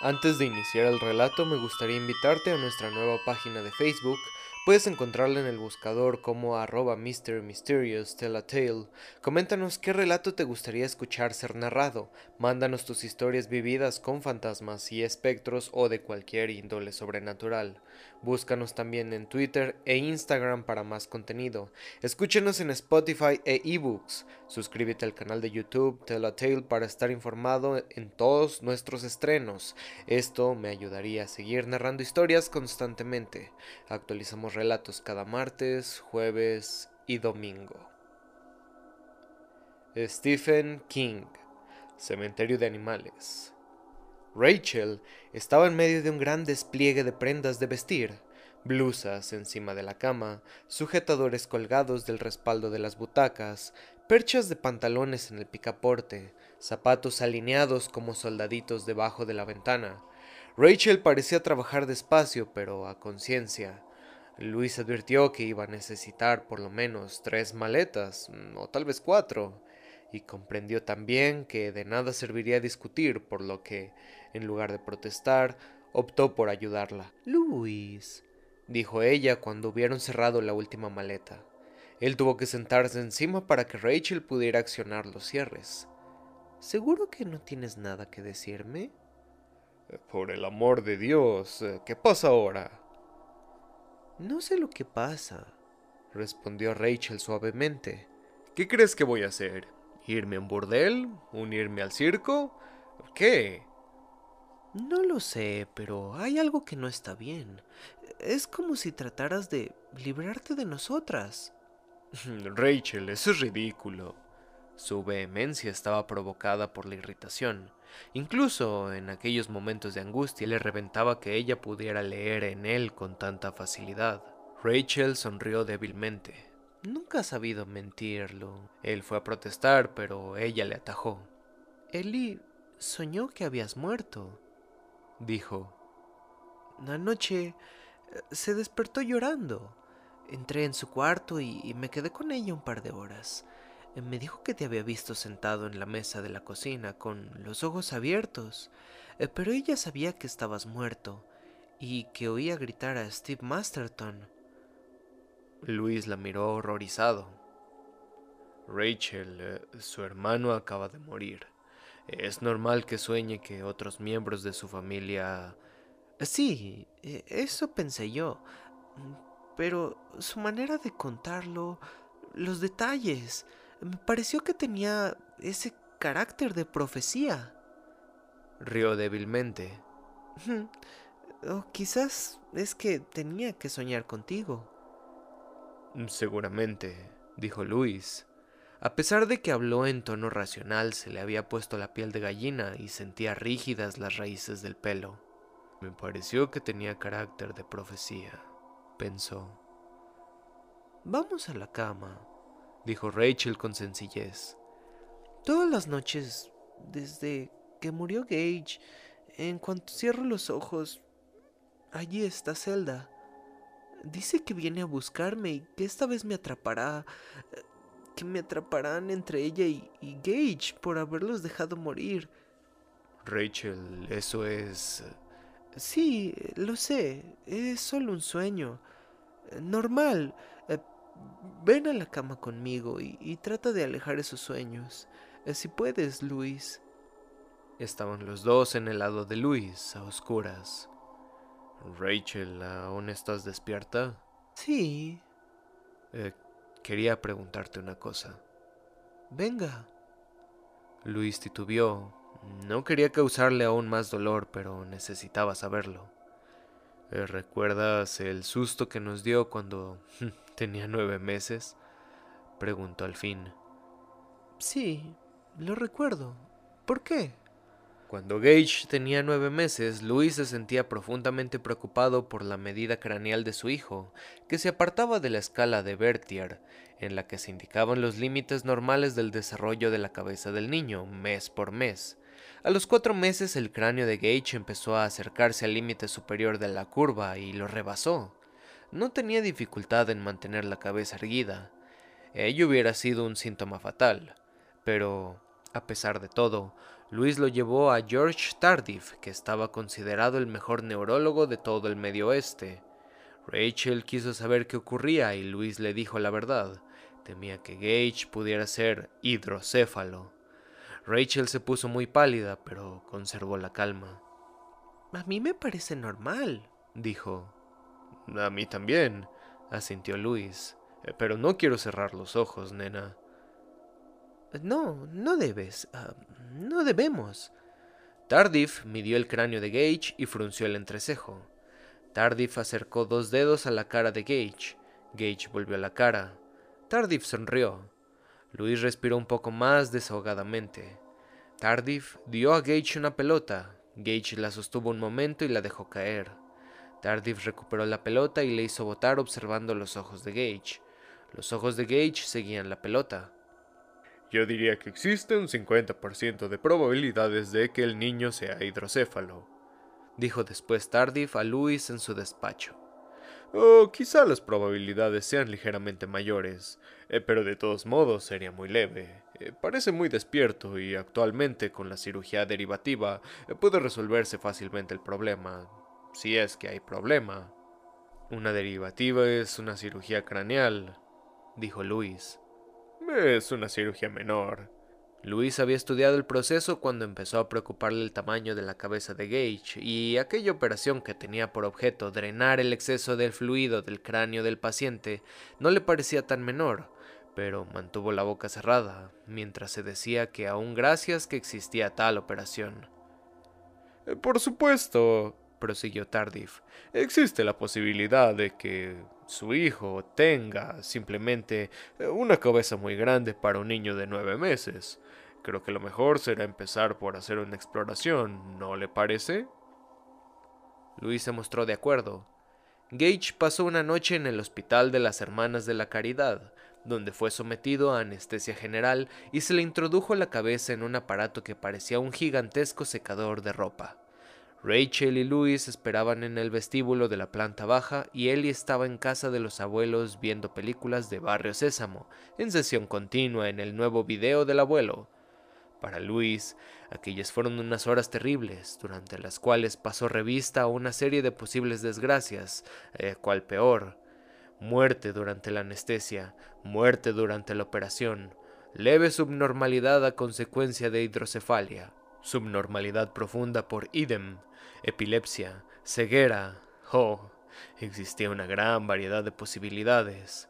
Antes de iniciar el relato me gustaría invitarte a nuestra nueva página de Facebook Puedes encontrarla en el buscador como arroba Mr. Mysterious Tell a Tale. Coméntanos qué relato te gustaría escuchar ser narrado. Mándanos tus historias vividas con fantasmas y espectros o de cualquier índole sobrenatural. Búscanos también en Twitter e Instagram para más contenido. Escúchenos en Spotify e eBooks. Suscríbete al canal de YouTube Tell a Tale para estar informado en todos nuestros estrenos. Esto me ayudaría a seguir narrando historias constantemente. Actualizamos relatos cada martes, jueves y domingo. Stephen King, Cementerio de Animales. Rachel estaba en medio de un gran despliegue de prendas de vestir, blusas encima de la cama, sujetadores colgados del respaldo de las butacas, perchas de pantalones en el picaporte, zapatos alineados como soldaditos debajo de la ventana. Rachel parecía trabajar despacio, pero a conciencia. Luis advirtió que iba a necesitar por lo menos tres maletas, o tal vez cuatro, y comprendió también que de nada serviría discutir, por lo que, en lugar de protestar, optó por ayudarla. Luis, dijo ella cuando hubieron cerrado la última maleta. Él tuvo que sentarse encima para que Rachel pudiera accionar los cierres. ¿Seguro que no tienes nada que decirme? Por el amor de Dios, ¿qué pasa ahora? No sé lo que pasa, respondió Rachel suavemente. ¿Qué crees que voy a hacer? ¿Irme a un burdel? ¿Unirme al circo? ¿Qué? No lo sé, pero hay algo que no está bien. Es como si trataras de librarte de nosotras. Rachel, eso es ridículo. Su vehemencia estaba provocada por la irritación. Incluso en aquellos momentos de angustia le reventaba que ella pudiera leer en él con tanta facilidad. Rachel sonrió débilmente. Nunca ha sabido mentirlo. Él fue a protestar, pero ella le atajó. Eli soñó que habías muerto, dijo. Anoche eh, se despertó llorando. Entré en su cuarto y me quedé con ella un par de horas. Me dijo que te había visto sentado en la mesa de la cocina con los ojos abiertos, eh, pero ella sabía que estabas muerto y que oía gritar a Steve Masterton. Luis la miró horrorizado. Rachel, eh, su hermano acaba de morir. Es normal que sueñe que otros miembros de su familia... Sí, eh, eso pensé yo. Pero su manera de contarlo, los detalles, me pareció que tenía ese carácter de profecía. Rió débilmente. O quizás es que tenía que soñar contigo. Seguramente, dijo Luis. A pesar de que habló en tono racional, se le había puesto la piel de gallina y sentía rígidas las raíces del pelo. Me pareció que tenía carácter de profecía, pensó. Vamos a la cama, dijo Rachel con sencillez. Todas las noches, desde que murió Gage, en cuanto cierro los ojos, allí está Zelda. Dice que viene a buscarme y que esta vez me atrapará, que me atraparán entre ella y, y Gage por haberlos dejado morir. Rachel, eso es... Sí, lo sé, es solo un sueño. Normal, Ven a la cama conmigo y, trata de alejar esos sueños. Eh, si puedes, Luis. Estaban los dos en el lado de Luis, a oscuras. Rachel, ¿aún estás despierta? Sí. Eh, quería preguntarte una cosa. Venga. Luis titubeó. No quería causarle aún más dolor, pero necesitaba saberlo. Eh, ¿Recuerdas el susto que nos dio cuando tenía nueve meses? Preguntó al fin. Sí, lo recuerdo. ¿Por qué? Cuando Gage tenía nueve meses, Luis se sentía profundamente preocupado por la medida craneal de su hijo, que se apartaba de la escala de Berthier, en la que se indicaban los límites normales del desarrollo de la cabeza del niño, mes por mes. A los cuatro meses el cráneo de Gage empezó a acercarse al límite superior de la curva y lo rebasó. No tenía dificultad en mantener la cabeza erguida. Ello hubiera sido un síntoma fatal. Pero, a pesar de todo, Luis lo llevó a George Tardif, que estaba considerado el mejor neurólogo de todo el Medio Oeste. Rachel quiso saber qué ocurría y Luis le dijo la verdad. Temía que Gage pudiera ser hidrocéfalo. Rachel se puso muy pálida, pero conservó la calma. A mí me parece normal, dijo. A mí también, asintió Luis. Eh, pero no quiero cerrar los ojos, nena. No, no debes. Ah, no debemos. Tardif midió el cráneo de Gage y frunció el entrecejo. Tardif acercó dos dedos a la cara de Gage. Gage volvió la cara. Tardif sonrió. Luis respiró un poco más desahogadamente. Tardif dio a Gage una pelota. Gage la sostuvo un momento y la dejó caer. Tardif recuperó la pelota y le hizo botar observando los ojos de Gage. Los ojos de Gage seguían la pelota. Yo diría que existe un 50% de probabilidades de que el niño sea hidrocéfalo, dijo después Tardif a Luis en su despacho. O quizá las probabilidades sean ligeramente mayores, eh, pero de todos modos sería muy leve. Eh, parece muy despierto y actualmente con la cirugía derivativa eh, puede resolverse fácilmente el problema, si es que hay problema. Una derivativa es una cirugía craneal, dijo Luis. Es una cirugía menor. Luis había estudiado el proceso cuando empezó a preocuparle el tamaño de la cabeza de Gage y aquella operación que tenía por objeto drenar el exceso del fluido del cráneo del paciente no le parecía tan menor, pero mantuvo la boca cerrada mientras se decía que aún gracias que existía tal operación. Por supuesto, prosiguió Tardif, existe la posibilidad de que su hijo tenga simplemente eh, una cabeza muy grande para un niño de nueve meses. Creo que lo mejor será empezar por hacer una exploración, ¿no le parece? Luis se mostró de acuerdo. Gage pasó una noche en el Hospital de las Hermanas de la Caridad, donde fue sometido a anestesia general y se le introdujo la cabeza en un aparato que parecía un gigantesco secador de ropa. Rachel y Luis esperaban en el vestíbulo de la planta baja y Ellie estaba en casa de los abuelos viendo películas de Barrio Sésamo, en sesión continua en el nuevo video del abuelo. Para Luis, aquellas fueron unas horas terribles, durante las cuales pasó revista a una serie de posibles desgracias, eh, cual peor. Muerte durante la anestesia, muerte durante la operación, leve subnormalidad a consecuencia de hidrocefalia, subnormalidad profunda por idem, epilepsia, ceguera. Oh, existía una gran variedad de posibilidades.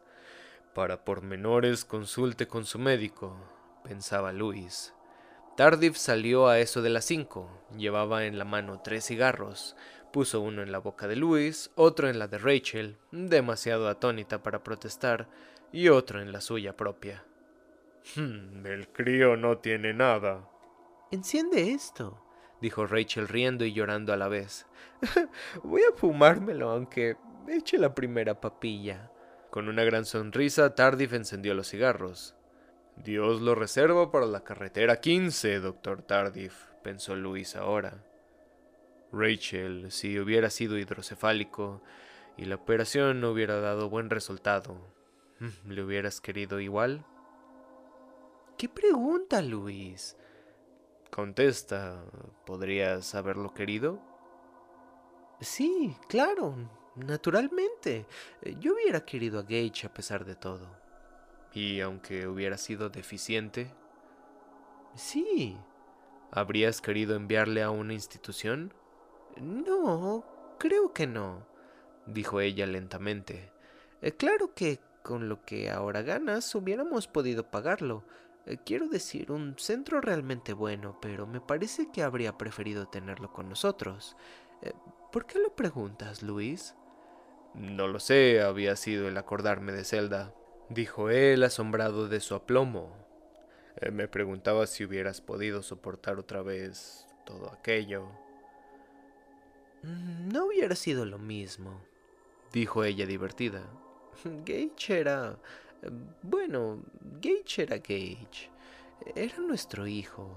Para pormenores consulte con su médico, pensaba Luis. Tardif salió a eso de las cinco. Llevaba en la mano tres cigarros. Puso uno en la boca de Luis, otro en la de Rachel, demasiado atónita para protestar, y otro en la suya propia. Hmm, el crío no tiene nada. Enciende esto, dijo Rachel riendo y llorando a la vez. Voy a fumármelo aunque eche la primera papilla. Con una gran sonrisa, Tardif encendió los cigarros. Dios lo reserva para la carretera 15, doctor Tardif, pensó Luis ahora. Rachel, si hubiera sido hidrocefálico y la operación no hubiera dado buen resultado, ¿le hubieras querido igual? ¿Qué pregunta, Luis? Contesta, ¿podrías haberlo querido? Sí, claro, naturalmente. Yo hubiera querido a Gage a pesar de todo. ¿Y aunque hubiera sido deficiente? Sí. ¿Habrías querido enviarle a una institución? No, creo que no, dijo ella lentamente. Eh, claro que con lo que ahora ganas hubiéramos podido pagarlo, eh, quiero decir, un centro realmente bueno, pero me parece que habría preferido tenerlo con nosotros. Eh, ¿Por qué lo preguntas, Luis? No lo sé, había sido el acordarme de Zelda, dijo él asombrado de su aplomo. Eh, me preguntaba si hubieras podido soportar otra vez todo aquello. Mm, no hubiera sido lo mismo, dijo ella divertida. Gage era bueno, Gage era Gage. Era nuestro hijo.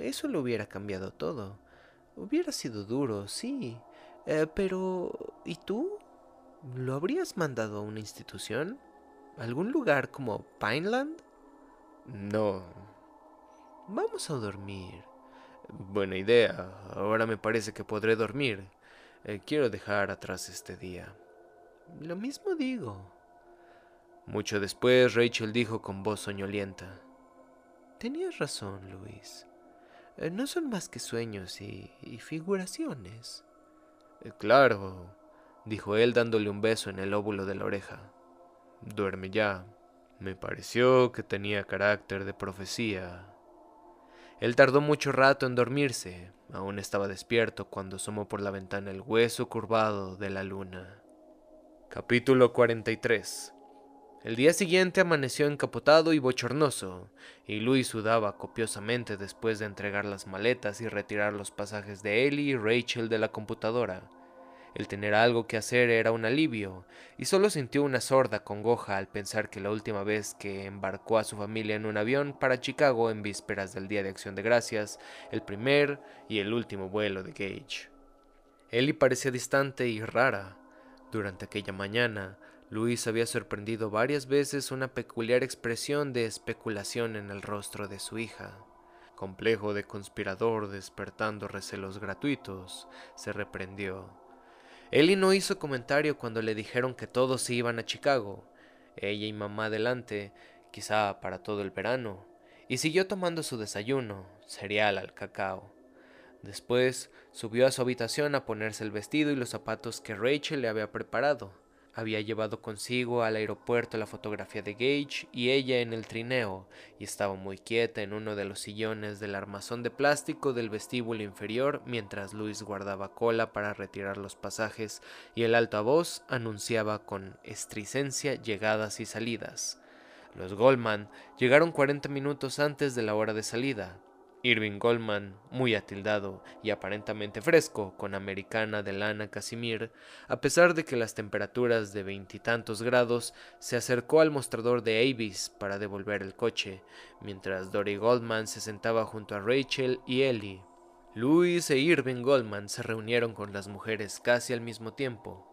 Eso lo hubiera cambiado todo. Hubiera sido duro, sí. Eh, pero... ¿Y tú? ¿Lo habrías mandado a una institución? ¿Algún lugar como Pineland? No. Vamos a dormir. Buena idea. Ahora me parece que podré dormir. Eh, quiero dejar atrás este día. Lo mismo digo. Mucho después, Rachel dijo con voz soñolienta. Tenías razón, Luis. Eh, no son más que sueños y, figuraciones. Eh, claro, dijo él dándole un beso en el óvulo de la oreja. Duerme ya. Me pareció que tenía carácter de profecía. Él tardó mucho rato en dormirse. Aún estaba despierto cuando asomó por la ventana el hueso curvado de la luna. Capítulo 43 El día siguiente amaneció encapotado y bochornoso, y Luis sudaba copiosamente después de entregar las maletas y retirar los pasajes de Ellie y Rachel de la computadora. El tener algo que hacer era un alivio, y solo sintió una sorda congoja al pensar que la última vez que embarcó a su familia en un avión para Chicago en vísperas del Día de Acción de Gracias, el primer y el último vuelo de Gage. Ellie parecía distante y rara. Durante aquella mañana, Luis había sorprendido varias veces una peculiar expresión de especulación en el rostro de su hija. Complejo de conspirador despertando recelos gratuitos, se reprendió. Ellie no hizo comentario cuando le dijeron que todos se iban a Chicago, ella y mamá adelante, quizá para todo el verano, y siguió tomando su desayuno, cereal al cacao. Después subió a su habitación a ponerse el vestido y los zapatos que Rachel le había preparado. Había llevado consigo al aeropuerto la fotografía de Gage y ella en el trineo, y estaba muy quieta en uno de los sillones del armazón de plástico del vestíbulo inferior mientras Luis guardaba cola para retirar los pasajes y el altavoz anunciaba con estricencia llegadas y salidas. Los Goldman llegaron 40 minutos antes de la hora de salida, Irving Goldman, muy atildado y aparentemente fresco, con americana de lana casimir, a pesar de que las temperaturas de veintitantos grados, se acercó al mostrador de Avis para devolver el coche, mientras Dory Goldman se sentaba junto a Rachel y Ellie. Louis e Irving Goldman se reunieron con las mujeres casi al mismo tiempo.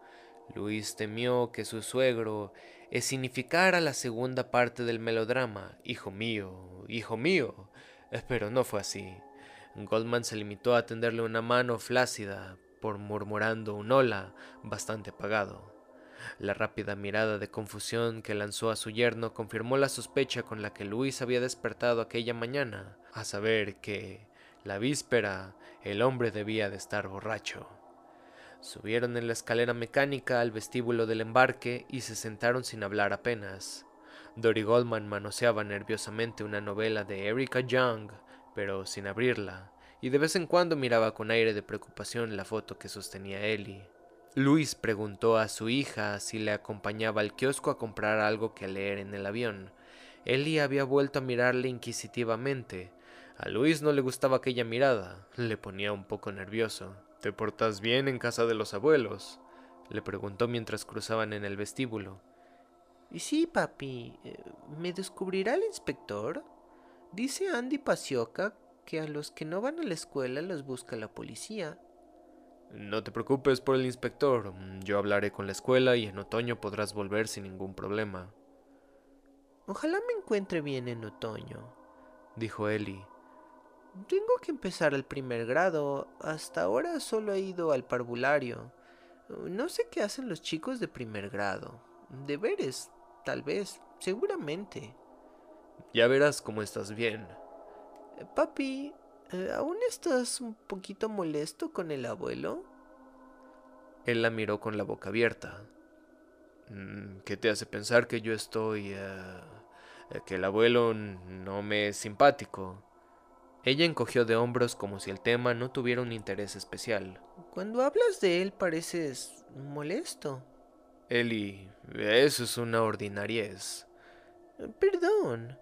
Luis temió que su suegro significara la segunda parte del melodrama. Hijo mío, hijo mío, pero no fue así. Goldman se limitó a tenderle una mano flácida, por murmurando un hola bastante apagado. La rápida mirada de confusión que lanzó a su yerno confirmó la sospecha con la que Luis había despertado aquella mañana, a saber que, la víspera, el hombre debía de estar borracho. Subieron en la escalera mecánica al vestíbulo del embarque y se sentaron sin hablar apenas. Dory Goldman manoseaba nerviosamente una novela de Erika Young, pero sin abrirla, y de vez en cuando miraba con aire de preocupación la foto que sostenía Ellie. Luis preguntó a su hija si le acompañaba al kiosco a comprar algo que leer en el avión. Ellie había vuelto a mirarle inquisitivamente. A Luis no le gustaba aquella mirada, le ponía un poco nervioso. ¿Te portas bien en casa de los abuelos? le preguntó mientras cruzaban en el vestíbulo. Y sí, papi, eh, ¿me descubrirá el inspector? Dice Andy Pasioca que a los que no van a la escuela los busca la policía. No te preocupes por el inspector. Yo hablaré con la escuela y en otoño podrás volver sin ningún problema. Ojalá me encuentre bien en otoño, dijo Ellie. Tengo que empezar el primer grado. Hasta ahora solo he ido al parvulario. No sé qué hacen los chicos de primer grado. Deberes, Tal vez, seguramente. Ya verás cómo estás bien. Eh, papi, eh, ¿aún estás un poquito molesto con el abuelo? Él la miró con la boca abierta. Mm, ¿Qué te hace pensar que yo estoy... Eh, que el abuelo no me es simpático? Ella encogió de hombros como si el tema no tuviera un interés especial. Cuando hablas de él pareces molesto. Eli, eso es una ordinariez. Perdón.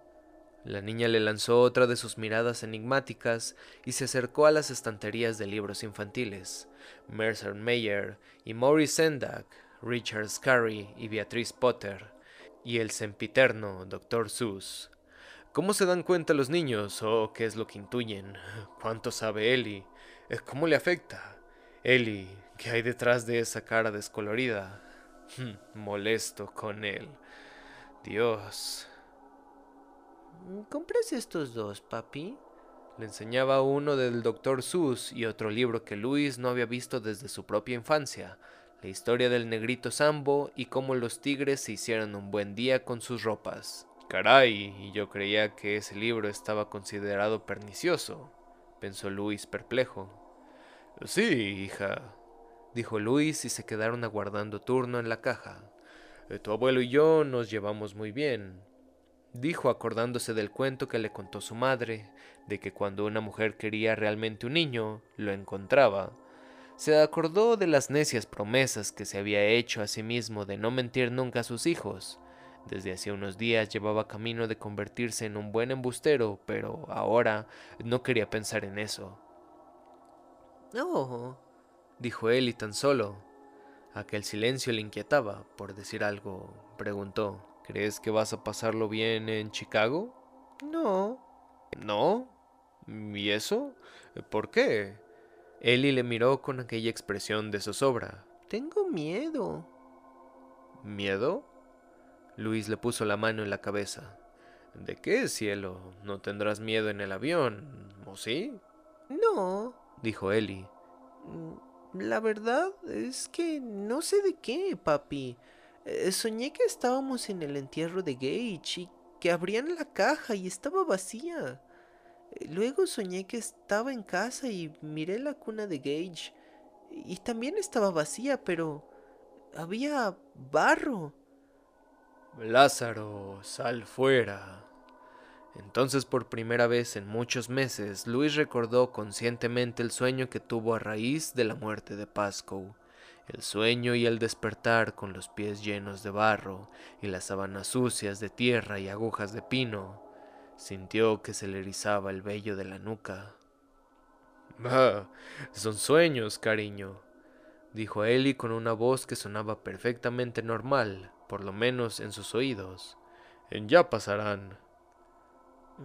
La niña le lanzó otra de sus miradas enigmáticas y se acercó a las estanterías de libros infantiles. Mercer Mayer y Maurice Sendak, Richard Scarry y Beatrice Potter, y el sempiterno Dr. Seuss. ¿Cómo se dan cuenta los niños o qué es lo que intuyen? ¿Cuánto sabe Ellie? ¿Cómo le afecta? Ellie, ¿qué hay detrás de esa cara descolorida? Molesto con él. Dios. ¿Compras estos dos, papi? Le enseñaba uno del Dr. Seuss y otro libro que Luis no había visto desde su propia infancia, la historia del negrito Sambo y cómo los tigres se hicieron un buen día con sus ropas. Caray, y yo creía que ese libro estaba considerado pernicioso, pensó Luis perplejo. Sí, hija, dijo Luis y se quedaron aguardando turno en la caja. Eh, tu abuelo y yo nos llevamos muy bien, dijo acordándose del cuento que le contó su madre, de que cuando una mujer quería realmente un niño, lo encontraba. Se acordó de las necias promesas que se había hecho a sí mismo de no mentir nunca a sus hijos. Desde hacía unos días llevaba camino de convertirse en un buen embustero, pero ahora no quería pensar en eso. No, dijo él y tan solo. Aquel silencio le inquietaba, por decir algo, preguntó. ¿Crees que vas a pasarlo bien en Chicago? No. ¿No? ¿Y eso? ¿Por qué? Ellie le miró con aquella expresión de zozobra. Tengo miedo. ¿Miedo? Luis le puso la mano en la cabeza. ¿De qué, cielo? ¿No tendrás miedo en el avión, o sí? No, dijo Ellie. La verdad es que no sé de qué, papi. Eh, soñé que estábamos en el entierro de Gage y que abrían la caja y estaba vacía. Eh, luego soñé que estaba en casa y miré la cuna de Gage y también estaba vacía, pero había barro. Lázaro, sal fuera. Entonces por primera vez en muchos meses, Luis recordó conscientemente el sueño que tuvo a raíz de la muerte de Pascoe el sueño y el despertar con los pies llenos de barro y las sábanas sucias de tierra y agujas de pino, sintió que se le erizaba el vello de la nuca. Ah, son sueños, cariño, dijo Eli con una voz que sonaba perfectamente normal, por lo menos en sus oídos. Ya pasarán.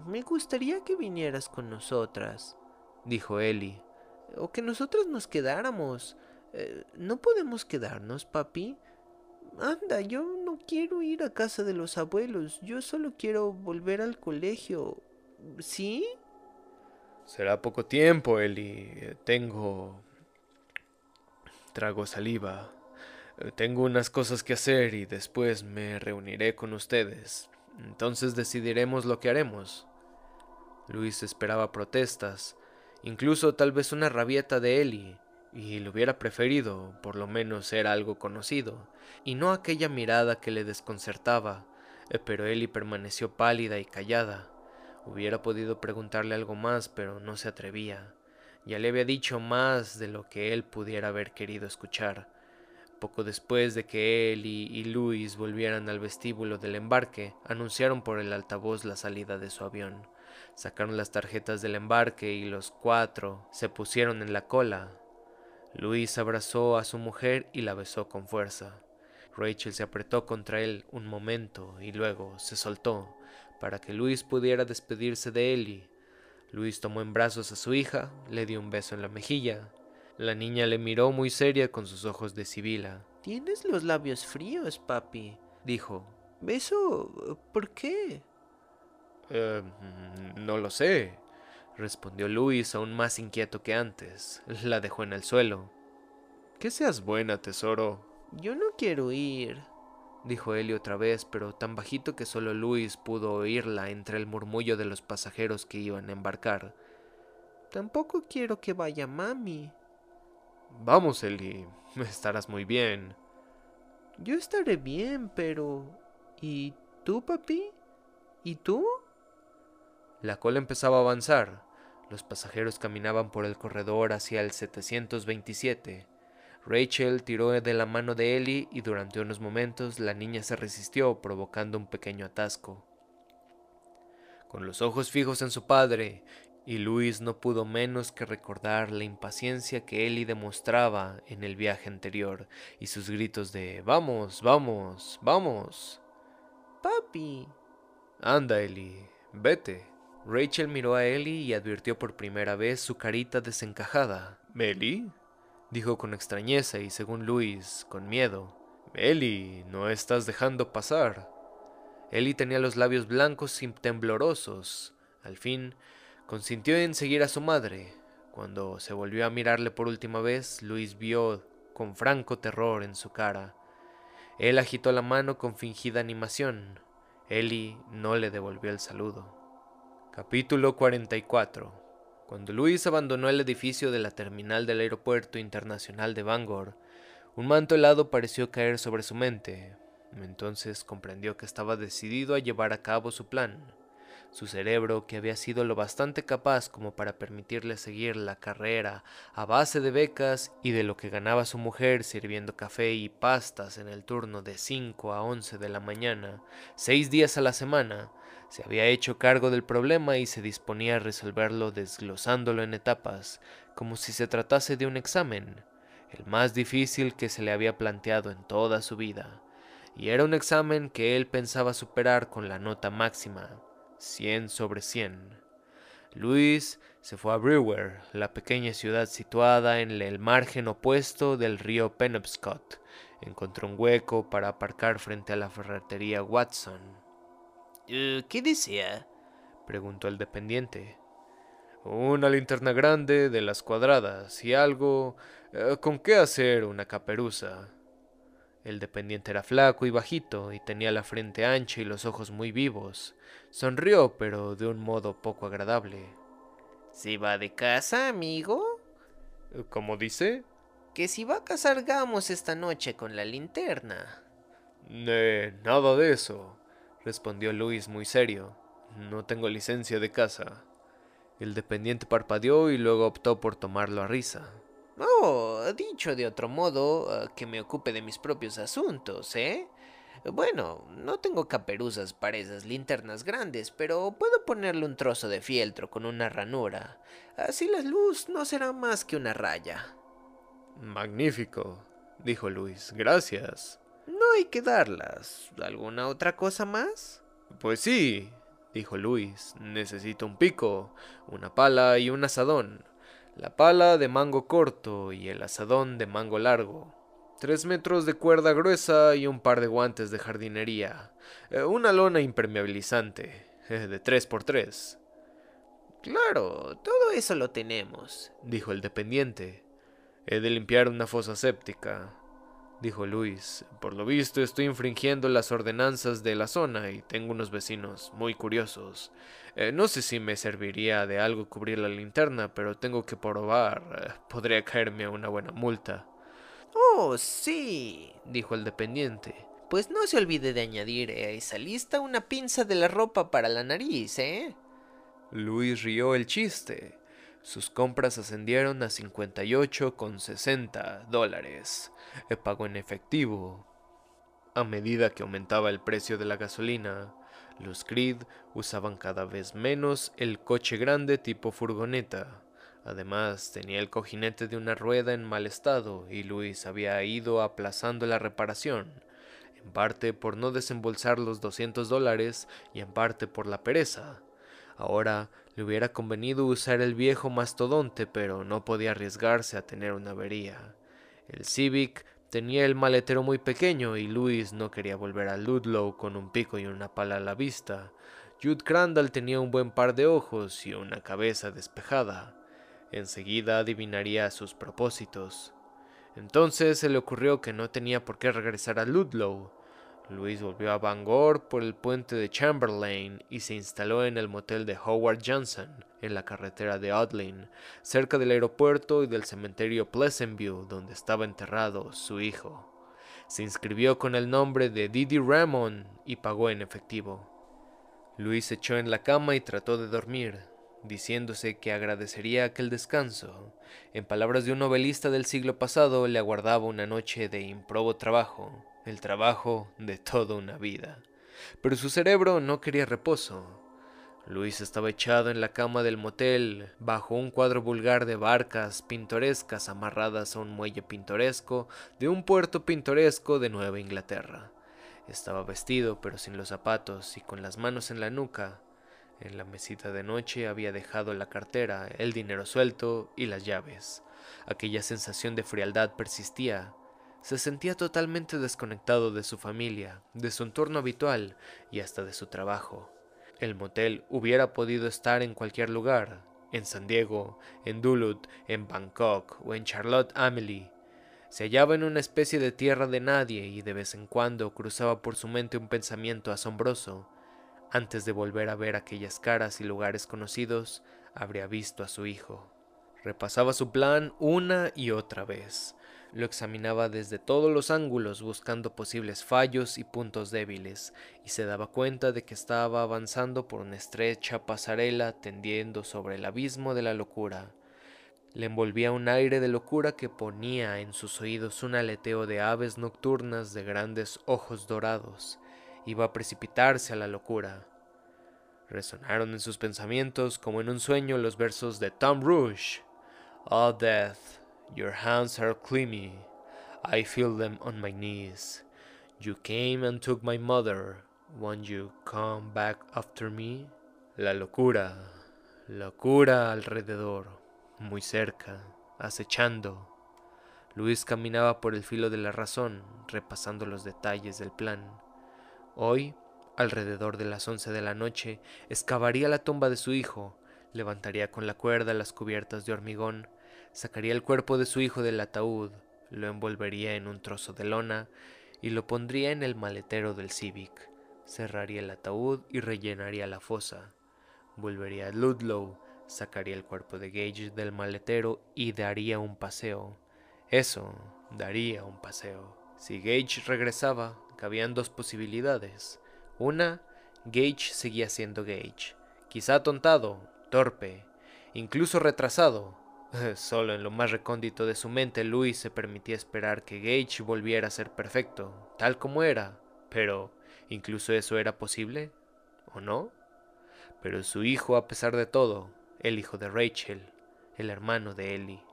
Me gustaría que vinieras con nosotras, dijo Eli, o que nosotros nos quedáramos. Eh, ¿No podemos quedarnos, papi? Anda, yo no quiero ir a casa de los abuelos, yo solo quiero volver al colegio. ¿Sí? Será poco tiempo, Eli. Tengo... Trago saliva. Tengo unas cosas que hacer y después me reuniré con ustedes. Entonces decidiremos lo que haremos. Luis esperaba protestas, incluso tal vez una rabieta de Eli, y le hubiera preferido por lo menos ser algo conocido, y no aquella mirada que le desconcertaba, eh, pero Ellie permaneció pálida y callada. Hubiera podido preguntarle algo más, pero no se atrevía. Ya le había dicho más de lo que él pudiera haber querido escuchar. Poco después de que Ellie y Luis volvieran al vestíbulo del embarque, anunciaron por el altavoz la salida de su avión. Sacaron las tarjetas del embarque y los cuatro se pusieron en la cola, Luis abrazó a su mujer y la besó con fuerza. Rachel se apretó contra él un momento y luego se soltó para que Luis pudiera despedirse de Ellie. Luis tomó en brazos a su hija, le dio un beso en la mejilla. La niña le miró muy seria con sus ojos de sibila. Tienes los labios fríos, papi, dijo. ¿Beso? ¿Por qué? Eh, no lo sé, respondió Luis aún más inquieto que antes. La dejó en el suelo. Que seas buena, tesoro. Yo no quiero ir, dijo Eli otra vez, pero tan bajito que solo Luis pudo oírla entre el murmullo de los pasajeros que iban a embarcar. Tampoco quiero que vaya mami. Vamos, Eli, estarás muy bien. Yo estaré bien, pero... ¿Y tú, papi? ¿Y tú? La cola empezaba a avanzar. Los pasajeros caminaban por el corredor hacia el 727. Rachel tiró de la mano de Ellie y durante unos momentos la niña se resistió, provocando un pequeño atasco. Con los ojos fijos en su padre, y Luis no pudo menos que recordar la impaciencia que Ellie demostraba en el viaje anterior y sus gritos de Vamos, vamos, vamos. Papi. Anda, Ellie, vete. Rachel miró a Ellie y advirtió por primera vez su carita desencajada. ¿Ellie? dijo con extrañeza y, según Luis, con miedo. Ellie, no estás dejando pasar. Ellie tenía los labios blancos y temblorosos. Al fin, Consintió en seguir a su madre. Cuando se volvió a mirarle por última vez, Luis vio con franco terror en su cara. Él agitó la mano con fingida animación. Ellie no le devolvió el saludo. Capítulo 44 Cuando Luis abandonó el edificio de la terminal del Aeropuerto Internacional de Bangor, un manto helado pareció caer sobre su mente. Entonces comprendió que estaba decidido a llevar a cabo su plan. Su cerebro, que había sido lo bastante capaz como para permitirle seguir la carrera a base de becas y de lo que ganaba su mujer sirviendo café y pastas en el turno de 5 a 11 de la mañana, seis días a la semana, se había hecho cargo del problema y se disponía a resolverlo desglosándolo en etapas, como si se tratase de un examen, el más difícil que se le había planteado en toda su vida, y era un examen que él pensaba superar con la nota máxima, 100 sobre 100. Luis se fue a Brewer, la pequeña ciudad situada en el margen opuesto del río Penobscot. Encontró un hueco para aparcar frente a la ferretería Watson. Eh, ¿Qué desea? preguntó el dependiente. Una linterna grande de las cuadradas y algo eh, con qué hacer una caperuza. El dependiente era flaco y bajito y tenía la frente ancha y los ojos muy vivos. Sonrió, pero de un modo poco agradable. ¿Se va de casa, amigo? ¿Cómo dice? Que si va a cazar gamos esta noche con la linterna. Eh, nada de eso, respondió Luis muy serio. No tengo licencia de casa. El dependiente parpadeó y luego optó por tomarlo a risa. Oh, dicho de otro modo, ah, que me ocupe de mis propios asuntos, ¿eh? Bueno, no tengo caperuzas para esas linternas grandes, pero puedo ponerle un trozo de fieltro con una ranura. Así la luz no será más que una raya. Magnífico, dijo Luis. Gracias. No hay que darlas. ¿Alguna otra cosa más? Pues sí, dijo Luis. Necesito un pico, una pala y un asadón. La pala de mango corto y el asadón de mango largo. Tres metros de cuerda gruesa y un par de guantes de jardinería. Eh, una lona impermeabilizante, eh, de tres por tres. Claro, todo eso lo tenemos, dijo el dependiente. He de limpiar una fosa séptica, dijo Luis. Por lo visto estoy infringiendo las ordenanzas de la zona y tengo unos vecinos muy curiosos. Eh, no sé si me serviría de algo cubrir la linterna, pero tengo que probar. Eh, podría caerme una buena multa. Oh, sí, dijo el dependiente. Pues no se olvide de añadir a esa lista una pinza de la ropa para la nariz, ¿eh? Luis rió el chiste. Sus compras ascendieron a 58,60 dólares. Pagó en efectivo. A medida que aumentaba el precio de la gasolina, los Creed usaban cada vez menos el coche grande tipo furgoneta. Además, tenía el cojinete de una rueda en mal estado y Luis había ido aplazando la reparación, en parte por no desembolsar los 200 dólares y en parte por la pereza. Ahora le hubiera convenido usar el viejo mastodonte, pero no podía arriesgarse a tener una avería. El Civic tenía el maletero muy pequeño y Luis no quería volver a Ludlow con un pico y una pala a la vista. Jude Crandall tenía un buen par de ojos y una cabeza despejada. Enseguida adivinaría sus propósitos. Entonces se le ocurrió que no tenía por qué regresar a Ludlow. Luis volvió a Bangor por el puente de Chamberlain y se instaló en el motel de Howard Johnson, en la carretera de Odlin, cerca del aeropuerto y del cementerio Pleasant View, donde estaba enterrado su hijo. Se inscribió con el nombre de Didi Ramon y pagó en efectivo. Luis se echó en la cama y trató de dormir, diciéndose que agradecería aquel descanso. En palabras de un novelista del siglo pasado, le aguardaba una noche de improbo trabajo, el trabajo de toda una vida. Pero su cerebro no quería reposo. Luis estaba echado en la cama del motel, bajo un cuadro vulgar de barcas pintorescas amarradas a un muelle pintoresco de un puerto pintoresco de Nueva Inglaterra. Estaba vestido, pero sin los zapatos y con las manos en la nuca. En la mesita de noche había dejado la cartera, el dinero suelto y las llaves. Aquella sensación de frialdad persistía, se sentía totalmente desconectado de su familia, de su entorno habitual y hasta de su trabajo. El motel hubiera podido estar en cualquier lugar, en San Diego, en Duluth, en Bangkok o en Charlotte Amelie. Se hallaba en una especie de tierra de nadie y de vez en cuando cruzaba por su mente un pensamiento asombroso. Antes de volver a ver aquellas caras y lugares conocidos, habría visto a su hijo. Repasaba su plan una y otra vez. Lo examinaba desde todos los ángulos buscando posibles fallos y puntos débiles, y se daba cuenta de que estaba avanzando por una estrecha pasarela tendiendo sobre el abismo de la locura. Le envolvía un aire de locura que ponía en sus oídos un aleteo de aves nocturnas de grandes ojos dorados. Iba a precipitarse a la locura. Resonaron en sus pensamientos como en un sueño los versos de Tom Rouge. Oh death, Your hands are clammy, I feel them on my knees. You came and took my mother, won't you come back after me? La locura, locura alrededor, muy cerca, acechando. Luis caminaba por el filo de la razón, repasando los detalles del plan. Hoy, alrededor de las once de la noche, excavaría la tumba de su hijo, levantaría con la cuerda las cubiertas de hormigón, sacaría el cuerpo de su hijo del ataúd, lo envolvería en un trozo de lona y lo pondría en el maletero del Civic. Cerraría el ataúd y rellenaría la fosa. Volvería a Ludlow, sacaría el cuerpo de Gage del maletero y daría un paseo. Eso, daría un paseo. Si Gage regresaba, cabían dos posibilidades. Una, Gage seguía siendo Gage, quizá atontado, torpe, incluso retrasado, Solo en lo más recóndito de su mente Luis se permitía esperar que Gage volviera a ser perfecto, tal como era, pero ¿incluso eso era posible? ¿O no? Pero su hijo, a pesar de todo, el hijo de Rachel, el hermano de Ellie.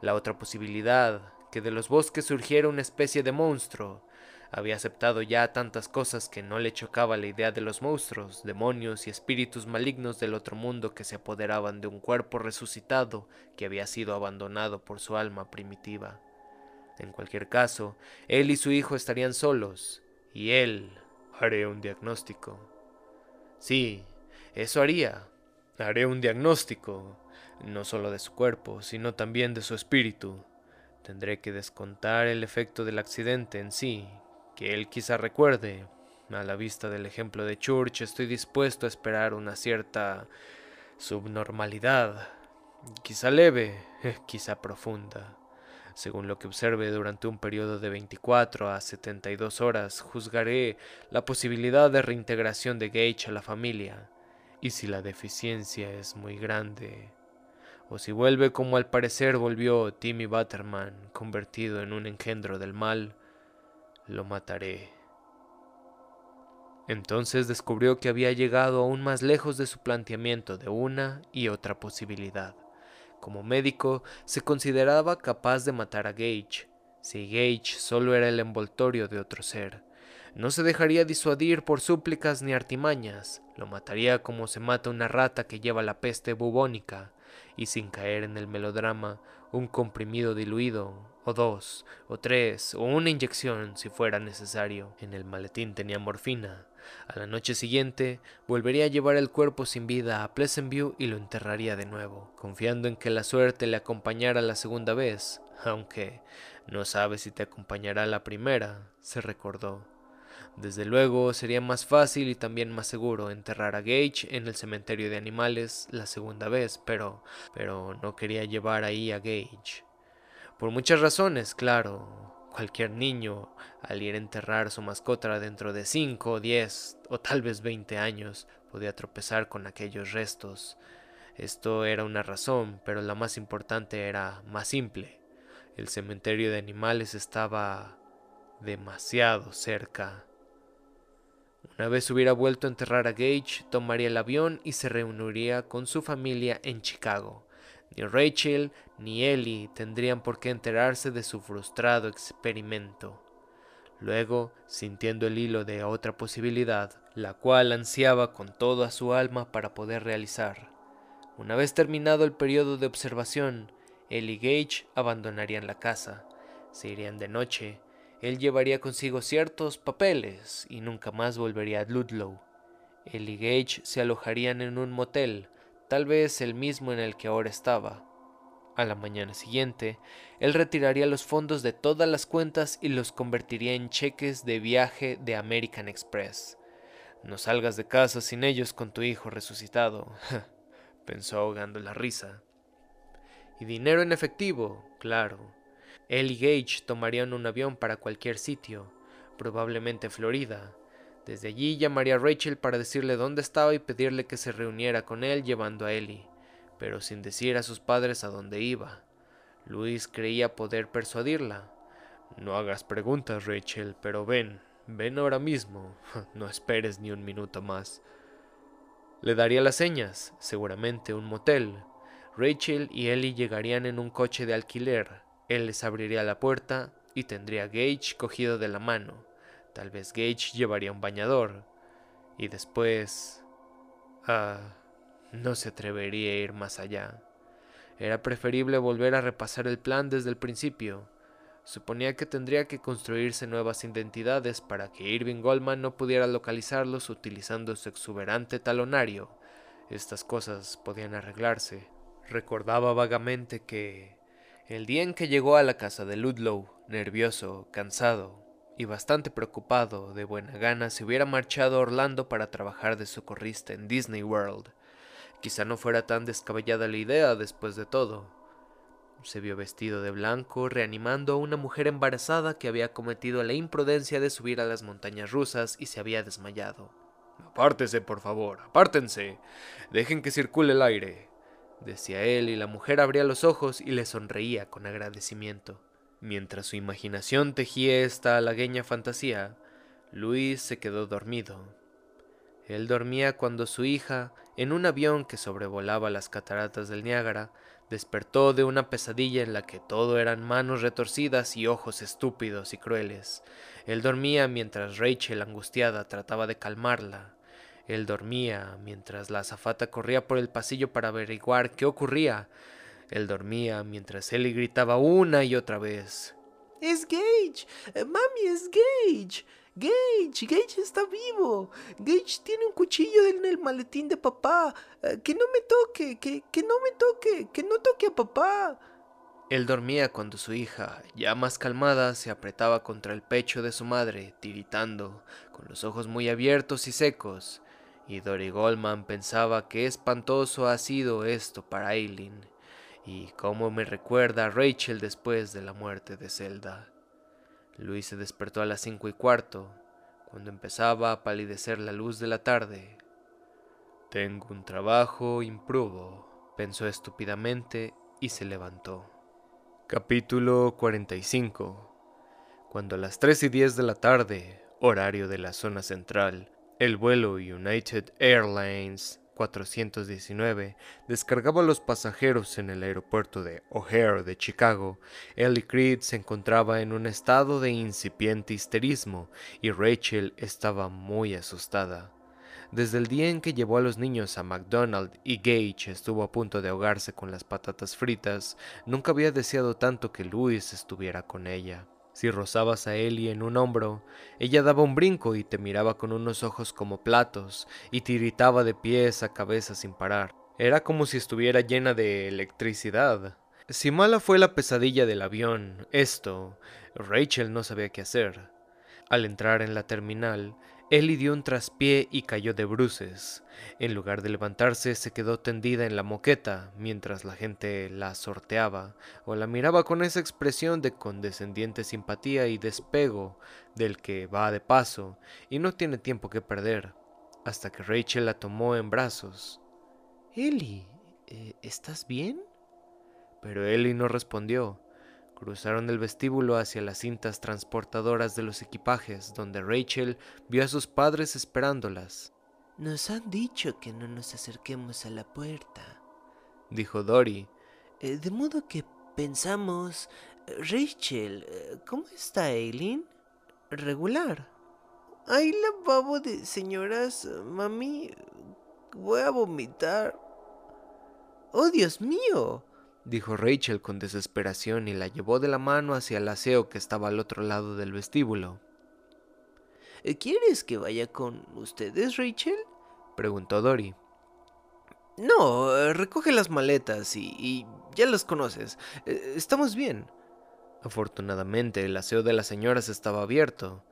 La otra posibilidad, que de los bosques surgiera una especie de monstruo, había aceptado ya tantas cosas que no le chocaba la idea de los monstruos, demonios y espíritus malignos del otro mundo que se apoderaban de un cuerpo resucitado que había sido abandonado por su alma primitiva. En cualquier caso, él y su hijo estarían solos, y él haré un diagnóstico. Sí, eso haría. Haré un diagnóstico, no solo de su cuerpo, sino también de su espíritu. Tendré que descontar el efecto del accidente en sí, que él quizá recuerde. A la vista del ejemplo de Church estoy dispuesto a esperar una cierta subnormalidad, quizá leve, quizá profunda. Según lo que observe durante un periodo de 24 a 72 horas, juzgaré la posibilidad de reintegración de Gage a la familia, y si la deficiencia es muy grande, o si vuelve como al parecer volvió Timmy Butterman, convertido en un engendro del mal, lo mataré. Entonces descubrió que había llegado aún más lejos de su planteamiento de una y otra posibilidad. Como médico, se consideraba capaz de matar a Gage, si Gage solo era el envoltorio de otro ser. No se dejaría disuadir por súplicas ni artimañas, lo mataría como se mata una rata que lleva la peste bubónica, y sin caer en el melodrama, un comprimido diluido, o dos, o tres, o una inyección si fuera necesario. En el maletín tenía morfina. A la noche siguiente volvería a llevar el cuerpo sin vida a Pleasant View y lo enterraría de nuevo, confiando en que la suerte le acompañara la segunda vez, aunque no sabe si te acompañará la primera, se recordó. Desde luego sería más fácil y también más seguro enterrar a Gage en el cementerio de animales la segunda vez, pero pero no quería llevar ahí a Gage. Por muchas razones, claro. Cualquier niño, al ir a enterrar a su mascota dentro de 5, 10 o tal vez 20 años, podía tropezar con aquellos restos. Esto era una razón, pero la más importante era más simple. El cementerio de animales estaba demasiado cerca. Una vez hubiera vuelto a enterrar a Gage, tomaría el avión y se reuniría con su familia en Chicago. Ni Rachel ni Ellie tendrían por qué enterarse de su frustrado experimento. Luego, sintiendo el hilo de otra posibilidad, la cual ansiaba con toda su alma para poder realizar. Una vez terminado el periodo de observación, Ellie y Gage abandonarían la casa, se irían de noche él llevaría consigo ciertos papeles y nunca más volvería a Ludlow. Él y Gage se alojarían en un motel, tal vez el mismo en el que ahora estaba. A la mañana siguiente, él retiraría los fondos de todas las cuentas y los convertiría en cheques de viaje de American Express. No salgas de casa sin ellos con tu hijo resucitado, pensó ahogando la risa. Y dinero en efectivo, claro. Él y Gage tomarían un avión para cualquier sitio, probablemente Florida. Desde allí llamaría a Rachel para decirle dónde estaba y pedirle que se reuniera con él llevando a Ellie, pero sin decir a sus padres a dónde iba. Luis creía poder persuadirla. No hagas preguntas, Rachel, pero ven, ven ahora mismo. No esperes ni un minuto más. Le daría las señas, seguramente un motel. Rachel y Ellie llegarían en un coche de alquiler. Él les abriría la puerta y tendría a Gage cogido de la mano. Tal vez Gage llevaría un bañador. Y después... Ah, no se atrevería a ir más allá. Era preferible volver a repasar el plan desde el principio. Suponía que tendría que construirse nuevas identidades para que Irving Goldman no pudiera localizarlos utilizando su exuberante talonario. Estas cosas podían arreglarse. Recordaba vagamente que el día en que llegó a la casa de Ludlow, nervioso, cansado y bastante preocupado, de buena gana se hubiera marchado a Orlando para trabajar de socorrista en Disney World. Quizá no fuera tan descabellada la idea después de todo. Se vio vestido de blanco, reanimando a una mujer embarazada que había cometido la imprudencia de subir a las montañas rusas y se había desmayado. Apártese, por favor, apártense. Dejen que circule el aire, decía él, y la mujer abría los ojos y le sonreía con agradecimiento. Mientras su imaginación tejía esta halagueña fantasía, Luis se quedó dormido. Él dormía cuando su hija, en un avión que sobrevolaba las cataratas del Niágara, despertó de una pesadilla en la que todo eran manos retorcidas y ojos estúpidos y crueles. Él dormía mientras Rachel, angustiada, trataba de calmarla. Él dormía mientras la azafata corría por el pasillo para averiguar qué ocurría. Él dormía mientras Ellie gritaba una y otra vez. Es Gage. Mami, es Gage. Gage, Gage está vivo. Gage tiene un cuchillo en el maletín de papá. Eh, que no me toque, que, que no me toque, que no toque a papá. Él dormía cuando su hija, ya más calmada, se apretaba contra el pecho de su madre, tiritando, con los ojos muy abiertos y secos, y Dory Goldman pensaba qué espantoso ha sido esto para Aileen, y cómo me recuerda a Rachel después de la muerte de Zelda. Luis se despertó a las cinco y cuarto, cuando empezaba a palidecer la luz de la tarde. Tengo un trabajo improbo, pensó estúpidamente y se levantó. Capítulo 45 Cuando a las tres y diez de la tarde, horario de la zona central, el vuelo United Airlines 419 descargaba a los pasajeros en el aeropuerto de O'Hare de Chicago, Ellie Creed se encontraba en un estado de incipiente histerismo y Rachel estaba muy asustada. Desde el día en que llevó a los niños a McDonald's y Gage estuvo a punto de ahogarse con las patatas fritas, nunca había deseado tanto que Louis estuviera con ella. Si rozabas a Ellie en un hombro, ella daba un brinco y te miraba con unos ojos como platos y tiritaba de pies a cabeza sin parar. Era como si estuviera llena de electricidad. Si mala fue la pesadilla del avión, esto, Rachel no sabía qué hacer. Al entrar en la terminal, Ellie dio un traspié y cayó de bruces. En lugar de levantarse, se quedó tendida en la moqueta mientras la gente la sorteaba o la miraba con esa expresión de condescendiente simpatía y despego del que va de paso y no tiene tiempo que perder, hasta que Rachel la tomó en brazos. Ellie, eh, ¿estás bien? Pero Ellie no respondió. Cruzaron el vestíbulo hacia las cintas transportadoras de los equipajes, donde Rachel vio a sus padres esperándolas. Nos han dicho que no nos acerquemos a la puerta, dijo Dory. Eh, de modo que pensamos... Rachel, ¿cómo está Aileen? Regular. Hay lavabo de señoras, mami. Voy a vomitar. ¡Oh, Dios mío! Dijo Rachel con desesperación y la llevó de la mano hacia el aseo que estaba al otro lado del vestíbulo. ¿Quieres que vaya con ustedes, Rachel? preguntó Dory. No, recoge las maletas y, ya las conoces. Eh, estamos bien. Afortunadamente, el aseo de las señoras estaba abierto.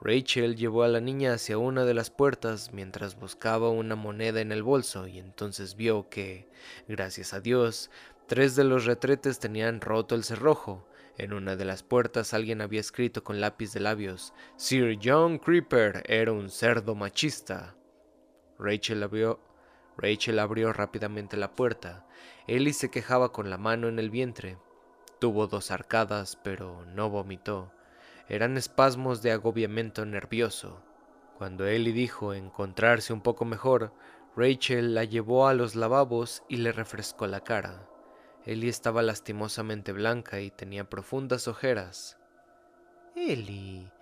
Rachel llevó a la niña hacia una de las puertas mientras buscaba una moneda en el bolso y entonces vio que, gracias a Dios, tres de los retretes tenían roto el cerrojo. En una de las puertas alguien había escrito con lápiz de labios, Sir John Creeper era un cerdo machista. Rachel abrió, Rachel abrió rápidamente la puerta. Ellie se quejaba con la mano en el vientre. Tuvo dos arcadas, pero no vomitó. Eran espasmos de agobiamiento nervioso. Cuando Ellie dijo encontrarse un poco mejor, Rachel la llevó a los lavabos y le refrescó la cara. Ellie estaba lastimosamente blanca y tenía profundas ojeras. Ellie,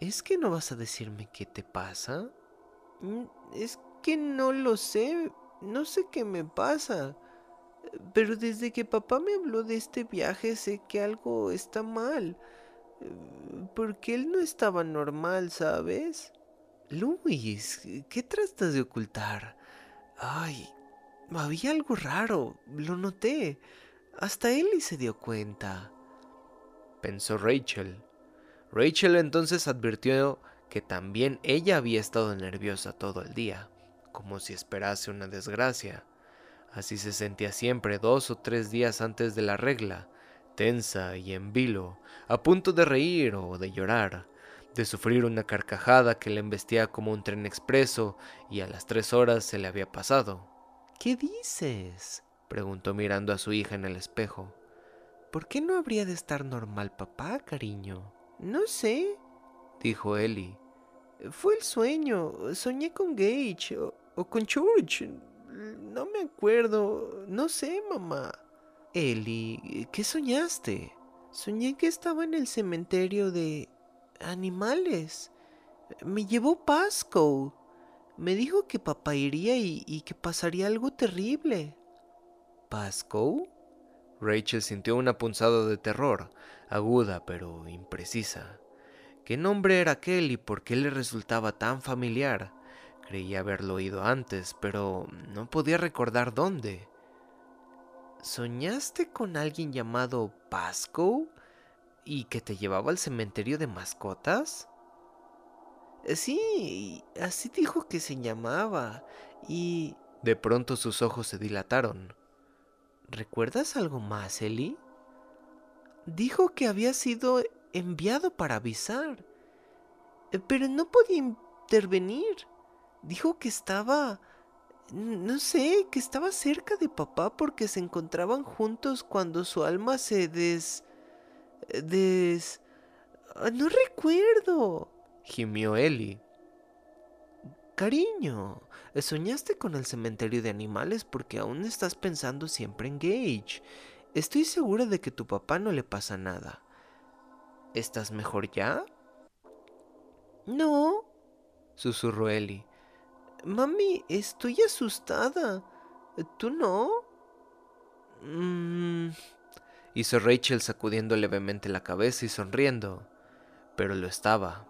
¿es que no vas a decirme qué te pasa? Mm, es que no lo sé, no sé qué me pasa. Pero desde que papá me habló de este viaje sé que algo está mal. Porque él no estaba normal, ¿sabes? Luis, ¿qué tratas de ocultar? Ay, había algo raro, lo noté. Hasta Ellie se dio cuenta. Pensó Rachel. Rachel entonces advirtió que también ella había estado nerviosa todo el día, como si esperase una desgracia. Así se sentía siempre dos o tres días antes de la regla, tensa y en vilo, a punto de reír o de llorar, de sufrir una carcajada que le embestía como un tren expreso y a las tres horas se le había pasado. ¿Qué dices? Preguntó mirando a su hija en el espejo. ¿Por qué no habría de estar normal papá, cariño? No sé, dijo Ellie. Fue el sueño. Soñé con Gage o, con George. No me acuerdo. No sé, mamá. Eli, ¿qué soñaste? Soñé que estaba en el cementerio de animales. Me llevó Pasco. Me dijo que papá iría y, que pasaría algo terrible. ¿Pasco? Rachel sintió una punzada de terror, aguda pero imprecisa. ¿Qué nombre era aquel y por qué le resultaba tan familiar? Creía haberlo oído antes, pero no podía recordar dónde. ¿Soñaste con alguien llamado Pasco y que te llevaba al cementerio de mascotas? Sí, así dijo que se llamaba. Y... De pronto sus ojos se dilataron. ¿Recuerdas algo más, Eli? Dijo que había sido enviado para avisar. Pero no podía intervenir. Dijo que estaba... No sé, que estaba cerca de papá porque se encontraban juntos cuando su alma se des... des... Ah, no recuerdo. Gimió Ellie. Cariño, soñaste con el cementerio de animales porque aún estás pensando siempre en Gage. Estoy segura de que tu papá no le pasa nada. ¿Estás mejor ya? No, susurró Ellie. Mami, estoy asustada. ¿Tú no? Mmm. Hizo Rachel sacudiendo levemente la cabeza y sonriendo. Pero lo estaba.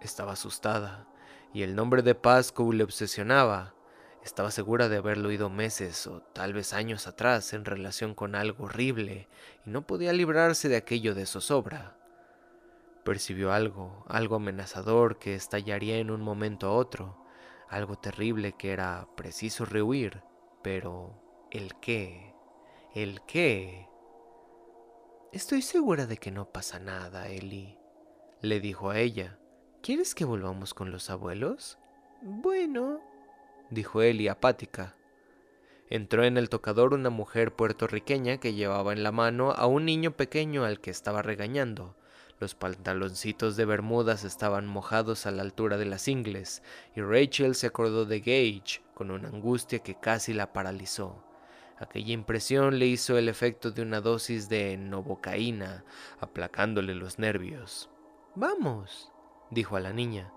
Estaba asustada. Y el nombre de Pasco le obsesionaba. Estaba segura de haberlo oído meses o tal vez años atrás en relación con algo horrible y no podía librarse de aquello de zozobra. Percibió algo, algo amenazador que estallaría en un momento a otro, algo terrible que era preciso rehuir, pero ¿el qué? ¿El qué? Estoy segura de que no pasa nada, Eli, le dijo a ella. ¿Quieres que volvamos con los abuelos? Bueno, dijo Eli apática. Entró en el tocador una mujer puertorriqueña que llevaba en la mano a un niño pequeño al que estaba regañando. Los pantaloncitos de Bermudas estaban mojados a la altura de las ingles, y Rachel se acordó de Gage con una angustia que casi la paralizó. Aquella impresión le hizo el efecto de una dosis de novocaína, aplacándole los nervios. Vamos, dijo a la niña.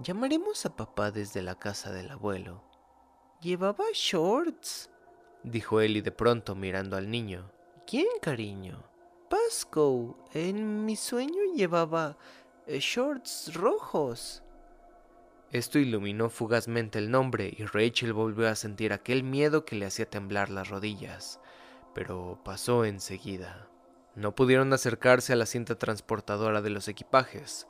Llamaremos a papá desde la casa del abuelo. Llevaba shorts, dijo Ellie de pronto mirando al niño. ¿Quién, cariño? Pasco, en mi sueño llevaba eh, shorts rojos. Esto iluminó fugazmente el nombre y Rachel volvió a sentir aquel miedo que le hacía temblar las rodillas, pero pasó enseguida. No pudieron acercarse a la cinta transportadora de los equipajes.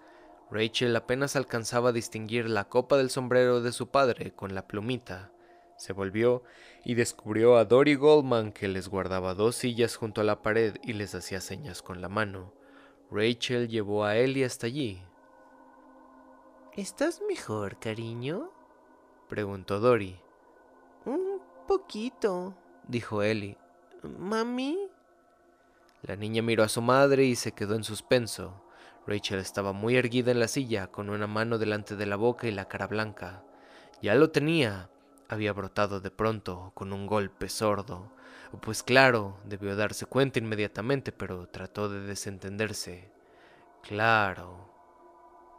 Rachel apenas alcanzaba a distinguir la copa del sombrero de su padre con la plumita. Se volvió y descubrió a Dory Goldman que les guardaba dos sillas junto a la pared y les hacía señas con la mano. Rachel llevó a Ellie hasta allí. ¿Estás mejor, cariño? preguntó Dory. Un poquito, dijo Ellie. ¿Mami? La niña miró a su madre y se quedó en suspenso. Rachel estaba muy erguida en la silla, con una mano delante de la boca y la cara blanca. Ya lo tenía. Había brotado de pronto, con un golpe sordo. Pues claro, debió darse cuenta inmediatamente, pero trató de desentenderse. Claro.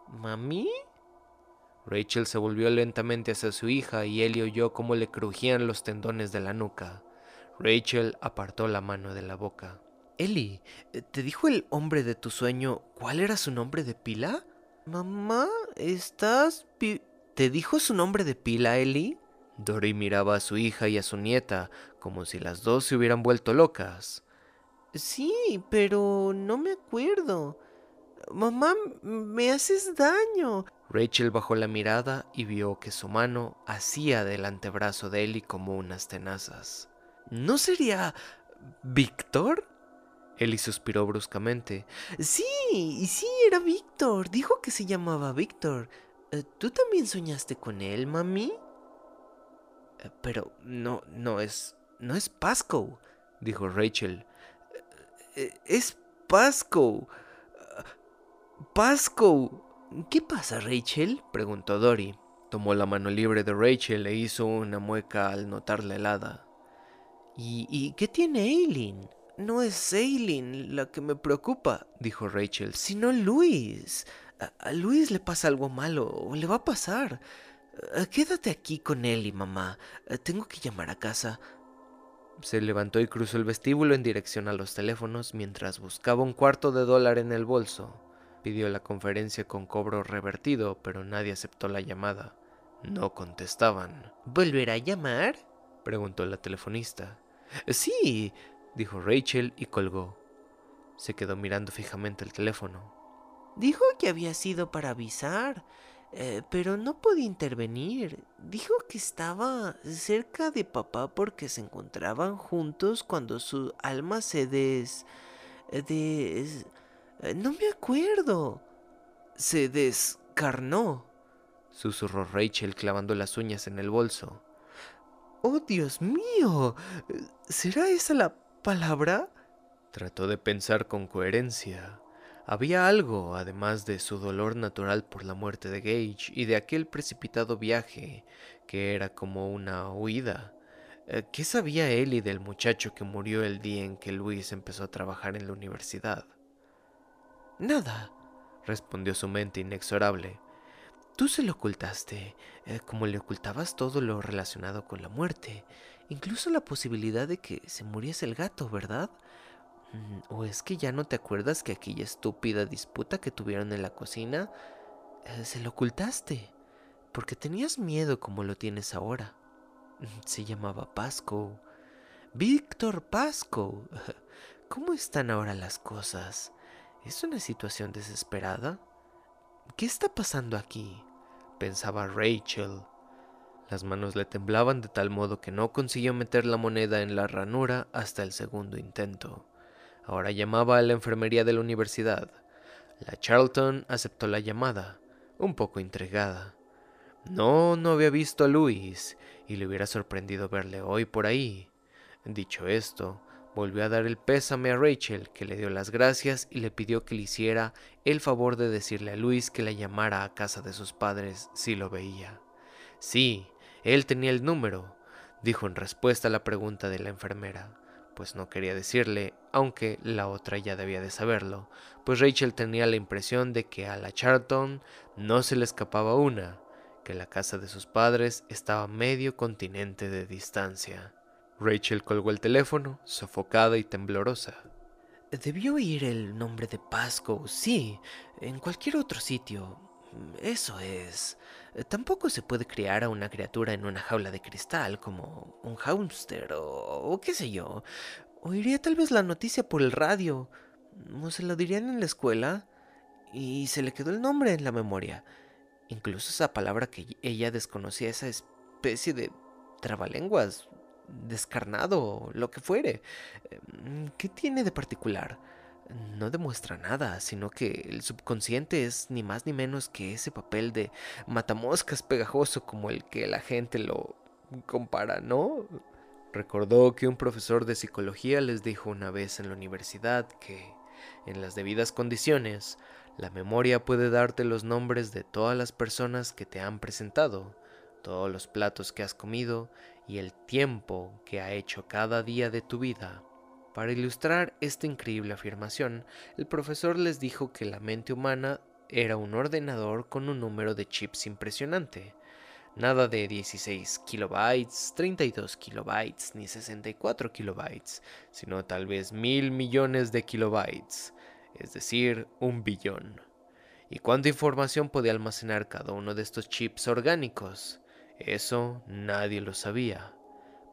¿Mami? Rachel se volvió lentamente hacia su hija y Ellie oyó cómo le crujían los tendones de la nuca. Rachel apartó la mano de la boca. Ellie, ¿te dijo el hombre de tu sueño cuál era su nombre de pila? Mamá, ¿estás... ¿Te dijo su nombre de pila, Ellie? Dory miraba a su hija y a su nieta como si las dos se hubieran vuelto locas. Sí, pero no me acuerdo. Mamá, me haces daño. Rachel bajó la mirada y vio que su mano hacía del antebrazo de Ellie como unas tenazas. ¿No sería Víctor? Ellie suspiró bruscamente. Sí, sí, era Víctor. Dijo que se llamaba Víctor. Eh, ¿Tú también soñaste con él, mami? Eh, pero no, no es, no es Pasco, dijo Rachel. Eh, es Pasco. Pasco. ¿Qué pasa, Rachel? preguntó Dory. Tomó la mano libre de Rachel e hizo una mueca al notarla helada. ¿Y, ¿Y qué tiene Aileen? No es Aileen la que me preocupa, dijo Rachel, sino Luis. A, Luis le pasa algo malo, o le va a pasar. Quédate aquí con él y mamá. Tengo que llamar a casa. Se levantó y cruzó el vestíbulo en dirección a los teléfonos mientras buscaba un cuarto de dólar en el bolso. Pidió la conferencia con cobro revertido, pero nadie aceptó la llamada. No contestaban. ¿Volverá a llamar? preguntó la telefonista. Sí, dijo Rachel y colgó. Se quedó mirando fijamente el teléfono. Dijo que había sido para avisar, eh, pero no podía intervenir. Dijo que estaba cerca de papá porque se encontraban juntos cuando su alma se des... des... no me acuerdo. Se descarnó. Susurró Rachel clavando las uñas en el bolso. ¡Oh, Dios mío! ¿Será esa la palabra? Trató de pensar con coherencia. Había algo, además de su dolor natural por la muerte de Gage y de aquel precipitado viaje, que era como una huida. Eh, ¿Qué sabía Ellie del muchacho que murió el día en que Luis empezó a trabajar en la universidad? Nada, respondió su mente inexorable. Tú se lo ocultaste, eh, como le ocultabas todo lo relacionado con la muerte, incluso la posibilidad de que se muriese el gato, ¿verdad? Mm, ¿O es que ya no te acuerdas que aquella estúpida disputa que tuvieron en la cocina eh, se lo ocultaste? Porque tenías miedo como lo tienes ahora. Mm, se llamaba Pasco. Víctor Pasco. ¿Cómo están ahora las cosas? ¿Es una situación desesperada? ¿Qué está pasando aquí? pensaba Rachel. Las manos le temblaban de tal modo que no consiguió meter la moneda en la ranura hasta el segundo intento. Ahora llamaba a la enfermería de la universidad. La Charlton aceptó la llamada, un poco intrigada. No, no había visto a Luis, y le hubiera sorprendido verle hoy por ahí. Dicho esto, Volvió a dar el pésame a Rachel, que le dio las gracias y le pidió que le hiciera el favor de decirle a Luis que la llamara a casa de sus padres si lo veía. Sí, él tenía el número, dijo en respuesta a la pregunta de la enfermera, pues no quería decirle, aunque la otra ya debía de saberlo, pues Rachel tenía la impresión de que a la Charlton no se le escapaba una, que la casa de sus padres estaba medio continente de distancia. Rachel colgó el teléfono, sofocada y temblorosa. Debió oír el nombre de Pasco, sí, en cualquier otro sitio. Eso es. Tampoco se puede criar a una criatura en una jaula de cristal como un hámster o, o qué sé yo. Oiría tal vez la noticia por el radio. O se lo dirían en la escuela. Y se le quedó el nombre en la memoria. Incluso esa palabra que ella desconocía, esa especie de trabalenguas, descarnado, lo que fuere. Em, ¿Qué tiene de particular? No demuestra nada, sino que el subconsciente es ni más ni menos que ese papel de matamoscas pegajoso como el que la gente lo compara, ¿no? Recordó que un profesor de psicología les dijo una vez en la universidad que, en las debidas condiciones, la memoria puede darte los nombres de todas las personas que te han presentado, todos los platos que has comido y el tiempo que ha hecho cada día de tu vida para ilustrar esta increíble afirmación, el profesor les dijo que la mente humana era un ordenador con un número de chips impresionante. Nada de 16 kilobytes, 32 kilobytes ni 64 kilobytes, sino tal vez mil millones de kilobytes, es decir, un billón. ¿Y cuánta información podía almacenar cada uno de estos chips orgánicos? Eso nadie lo sabía.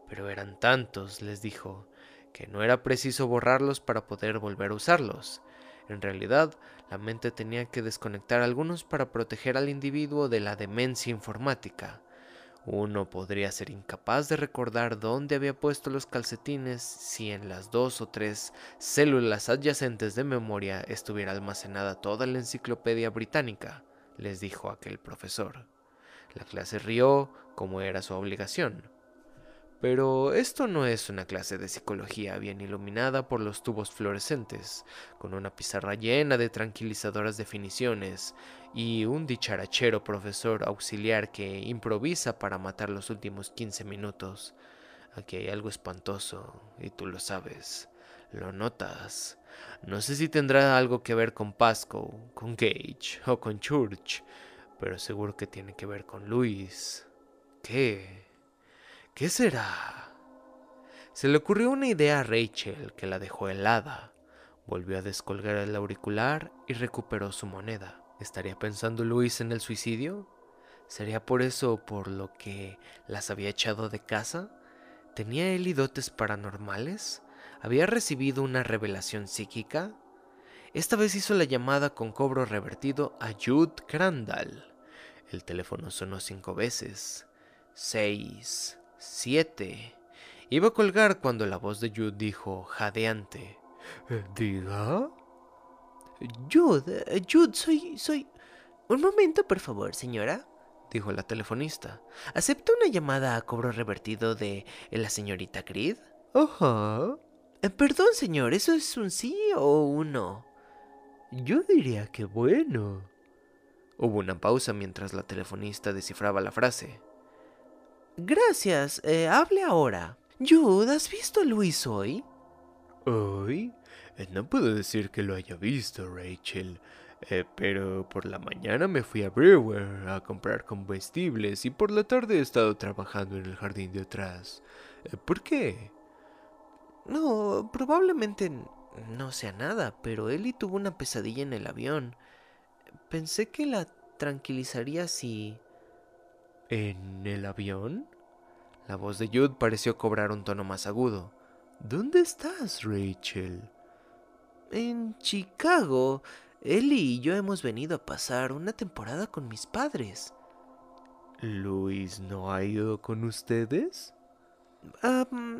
Pero eran tantos, les dijo, que no era preciso borrarlos para poder volver a usarlos. En realidad, la mente tenía que desconectar algunos para proteger al individuo de la demencia informática. Uno podría ser incapaz de recordar dónde había puesto los calcetines si en las dos o tres células adyacentes de memoria estuviera almacenada toda la enciclopedia británica, les dijo aquel profesor. La clase rió como era su obligación. Pero esto no es una clase de psicología bien iluminada por los tubos fluorescentes, con una pizarra llena de tranquilizadoras definiciones y un dicharachero profesor auxiliar que improvisa para matar los últimos 15 minutos. Aquí hay algo espantoso, y tú lo sabes, lo notas. No sé si tendrá algo que ver con Pascoe, con Gage o con Church, pero seguro que tiene que ver con Luis. ¿Qué? ¿Qué será? Se le ocurrió una idea a Rachel que la dejó helada. Volvió a descolgar el auricular y recuperó su moneda. ¿Estaría pensando Luis en el suicidio? ¿Sería por eso por lo que las había echado de casa? ¿Tenía él dotes paranormales? ¿Había recibido una revelación psíquica? Esta vez hizo la llamada con cobro revertido a Jude Crandall. El teléfono sonó cinco veces. Seis. Siete. Iba a colgar cuando la voz de Jude dijo, jadeante. Eh, ¿Diga? Jude, eh, Jude, soy, soy... Un momento, por favor, señora, dijo la telefonista. ¿Acepta una llamada a cobro revertido de la señorita Creed? Ajá. Eh, perdón, señor, ¿eso es un sí o un no? Yo diría que bueno. Hubo una pausa mientras la telefonista descifraba la frase. Gracias, eh, hable ahora. Jude, ¿has visto a Luis hoy? ¿Hoy? Eh, no puedo decir que lo haya visto, Rachel. Eh, pero por la mañana me fui a Brewer a comprar combustibles y por la tarde he estado trabajando en el jardín de atrás. ¿Por qué? No, probablemente no sea nada, pero Ellie tuvo una pesadilla en el avión. Pensé que la tranquilizaría si ¿En el avión? La voz de Jude pareció cobrar un tono más agudo. ¿Dónde estás, Rachel? En Chicago. Ellie y yo hemos venido a pasar una temporada con mis padres. ¿Luis no ha ido con ustedes?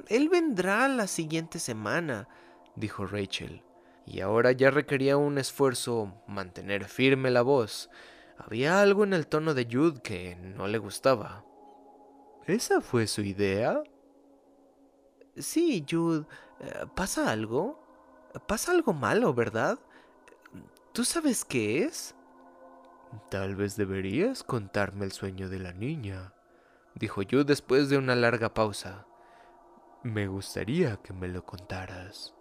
él vendrá la siguiente semana, dijo Rachel. Y ahora ya requería un esfuerzo mantener firme la voz había algo en el tono de Jude que no le gustaba. ¿Esa fue su idea? Sí, Jude. Eh, ¿Pasa algo? ¿Pasa algo malo, verdad? ¿Tú sabes qué es? Tal vez deberías contarme el sueño de la niña, dijo Jude después de una larga pausa. Me gustaría que me lo contaras.